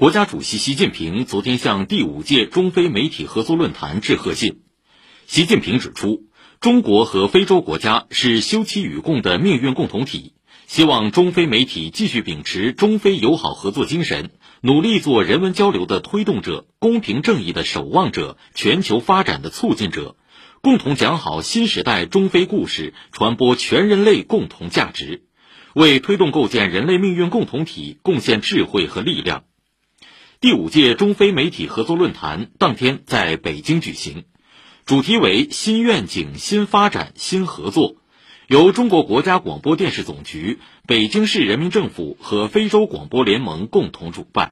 国家主席习近平昨天向第五届中非媒体合作论坛致贺信。习近平指出，中国和非洲国家是休戚与共的命运共同体，希望中非媒体继续秉持中非友好合作精神，努力做人文交流的推动者、公平正义的守望者、全球发展的促进者，共同讲好新时代中非故事，传播全人类共同价值，为推动构建人类命运共同体贡献智慧和力量。第五届中非媒体合作论坛当天在北京举行，主题为“新愿景、新发展、新合作”，由中国国家广播电视总局、北京市人民政府和非洲广播联盟共同主办。